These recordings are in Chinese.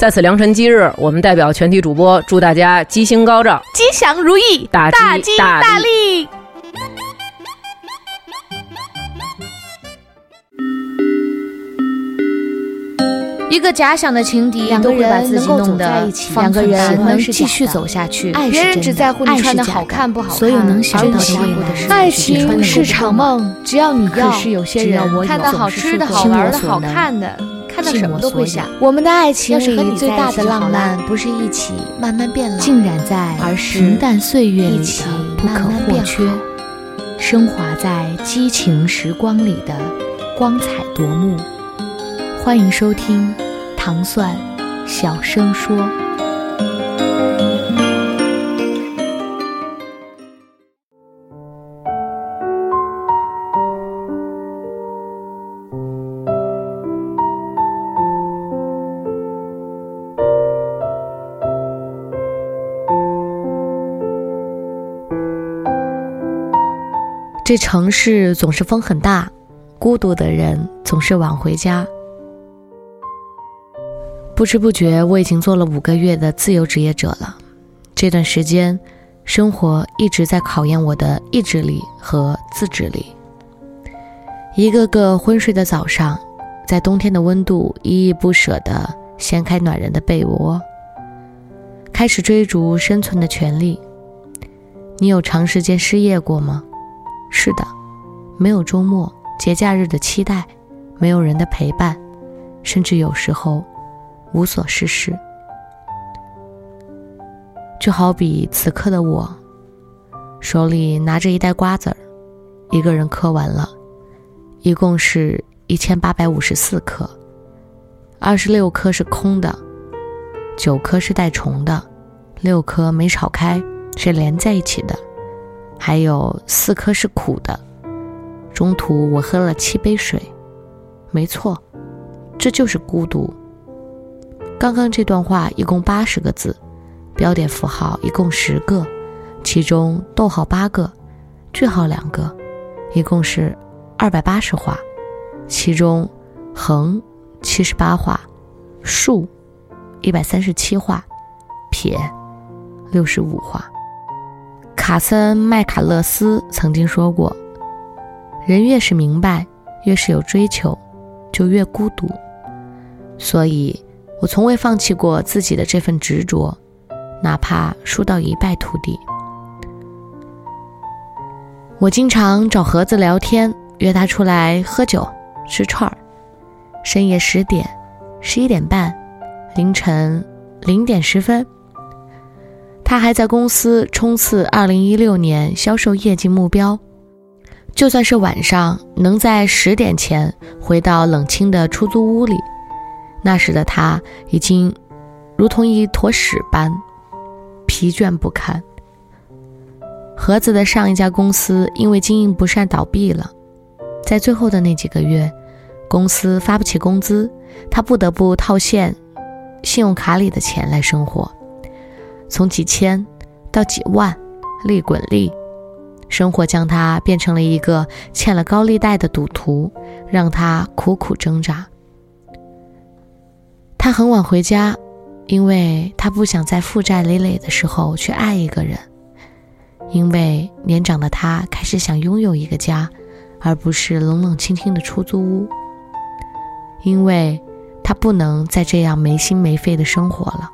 在此良辰吉日，我们代表全体主播祝大家吉星高照、吉祥如意、大吉大利。一个假想的情敌，两个人能够走在一起，两个人能继续走下去。别人只在乎你穿的好看不好看，所有能想到的未来。爱情是场梦，只要你要，只要我有，看到好吃的好玩的好看的。看到什么都会想。我们的爱情里最大的浪漫，不是一起慢慢变老，浸染在平淡岁月里不可或缺，升华在激情时光里的光彩夺目。欢迎收听《糖蒜小声说》。这城市总是风很大，孤独的人总是晚回家。不知不觉，我已经做了五个月的自由职业者了。这段时间，生活一直在考验我的意志力和自制力。一个个昏睡的早上，在冬天的温度，依依不舍地掀开暖人的被窝，开始追逐生存的权利。你有长时间失业过吗？是的，没有周末、节假日的期待，没有人的陪伴，甚至有时候无所事事。就好比此刻的我，手里拿着一袋瓜子儿，一个人嗑完了，一共是一千八百五十四颗，二十六颗是空的，九颗是带虫的，六颗没炒开，是连在一起的。还有四颗是苦的，中途我喝了七杯水，没错，这就是孤独。刚刚这段话一共八十个字，标点符号一共十个，其中逗号八个，句号两个，一共是二百八十话，其中横七十八画，竖一百三十七画，撇六十五画。卡森麦卡勒斯曾经说过：“人越是明白，越是有追求，就越孤独。”所以，我从未放弃过自己的这份执着，哪怕输到一败涂地。我经常找盒子聊天，约他出来喝酒、吃串儿。深夜十点、十一点半、凌晨零点十分。他还在公司冲刺二零一六年销售业绩目标，就算是晚上能在十点前回到冷清的出租屋里，那时的他已经如同一坨屎般疲倦不堪。盒子的上一家公司因为经营不善倒闭了，在最后的那几个月，公司发不起工资，他不得不套现信用卡里的钱来生活。从几千到几万，利滚利，生活将他变成了一个欠了高利贷的赌徒，让他苦苦挣扎。他很晚回家，因为他不想在负债累累的时候去爱一个人，因为年长的他开始想拥有一个家，而不是冷冷清清的出租屋，因为他不能再这样没心没肺的生活了。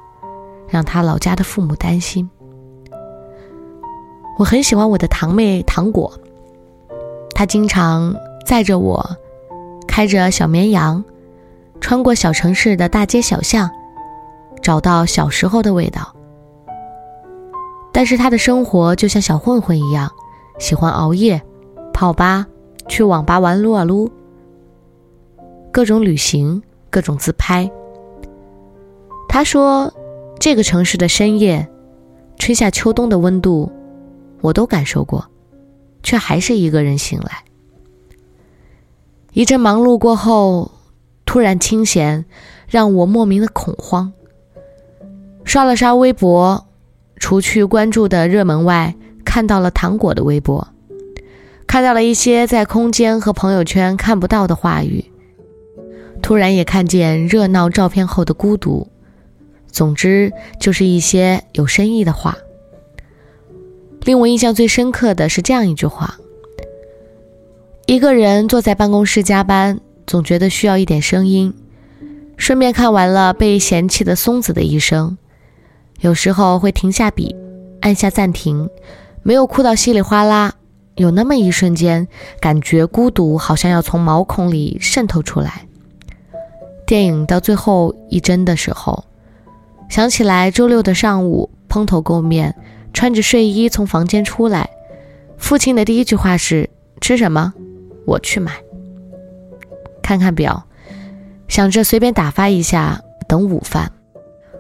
让他老家的父母担心。我很喜欢我的堂妹糖果，她经常载着我，开着小绵羊，穿过小城市的大街小巷，找到小时候的味道。但是她的生活就像小混混一样，喜欢熬夜、泡吧、去网吧玩撸啊撸，各种旅行，各种自拍。她说。这个城市的深夜，春夏秋冬的温度，我都感受过，却还是一个人醒来。一阵忙碌过后，突然清闲，让我莫名的恐慌。刷了刷微博，除去关注的热门外，看到了糖果的微博，看到了一些在空间和朋友圈看不到的话语。突然也看见热闹照片后的孤独。总之，就是一些有深意的话。令我印象最深刻的是这样一句话：一个人坐在办公室加班，总觉得需要一点声音，顺便看完了被嫌弃的松子的一生。有时候会停下笔，按下暂停，没有哭到稀里哗啦，有那么一瞬间，感觉孤独好像要从毛孔里渗透出来。电影到最后一帧的时候。想起来，周六的上午，蓬头垢面，穿着睡衣从房间出来，父亲的第一句话是：“吃什么？我去买。”看看表，想着随便打发一下，等午饭。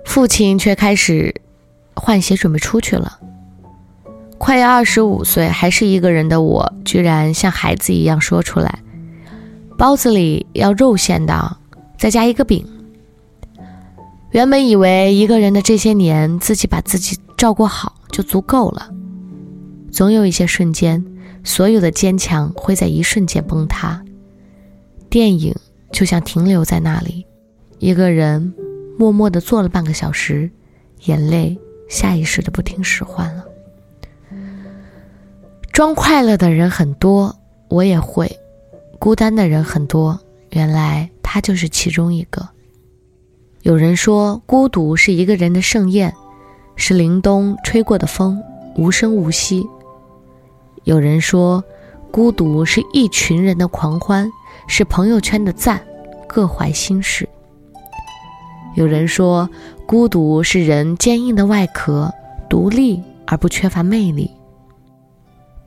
父亲却开始换鞋准备出去了。快要二十五岁还是一个人的我，居然像孩子一样说出来：“包子里要肉馅的，再加一个饼。”原本以为一个人的这些年，自己把自己照顾好就足够了。总有一些瞬间，所有的坚强会在一瞬间崩塌。电影就像停留在那里，一个人默默的坐了半个小时，眼泪下意识的不听使唤了。装快乐的人很多，我也会；孤单的人很多，原来他就是其中一个。有人说，孤独是一个人的盛宴，是凛冬吹过的风，无声无息。有人说，孤独是一群人的狂欢，是朋友圈的赞，各怀心事。有人说，孤独是人坚硬的外壳，独立而不缺乏魅力。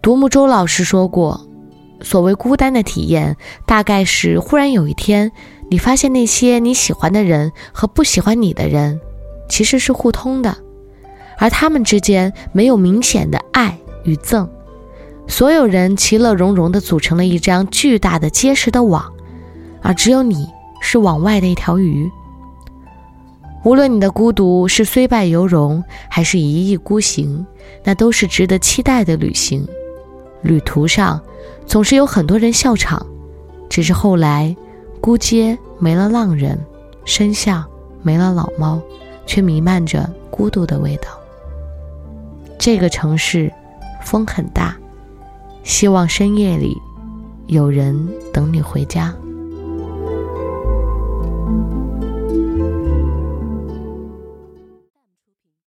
独木舟老师说过，所谓孤单的体验，大概是忽然有一天。你发现那些你喜欢的人和不喜欢你的人，其实是互通的，而他们之间没有明显的爱与憎，所有人其乐融融地组成了一张巨大的结实的网，而只有你是网外的一条鱼。无论你的孤独是虽败犹荣，还是一意孤行，那都是值得期待的旅行。旅途上总是有很多人笑场，只是后来。孤街没了浪人，深巷没了老猫，却弥漫着孤独的味道。这个城市风很大，希望深夜里有人等你回家。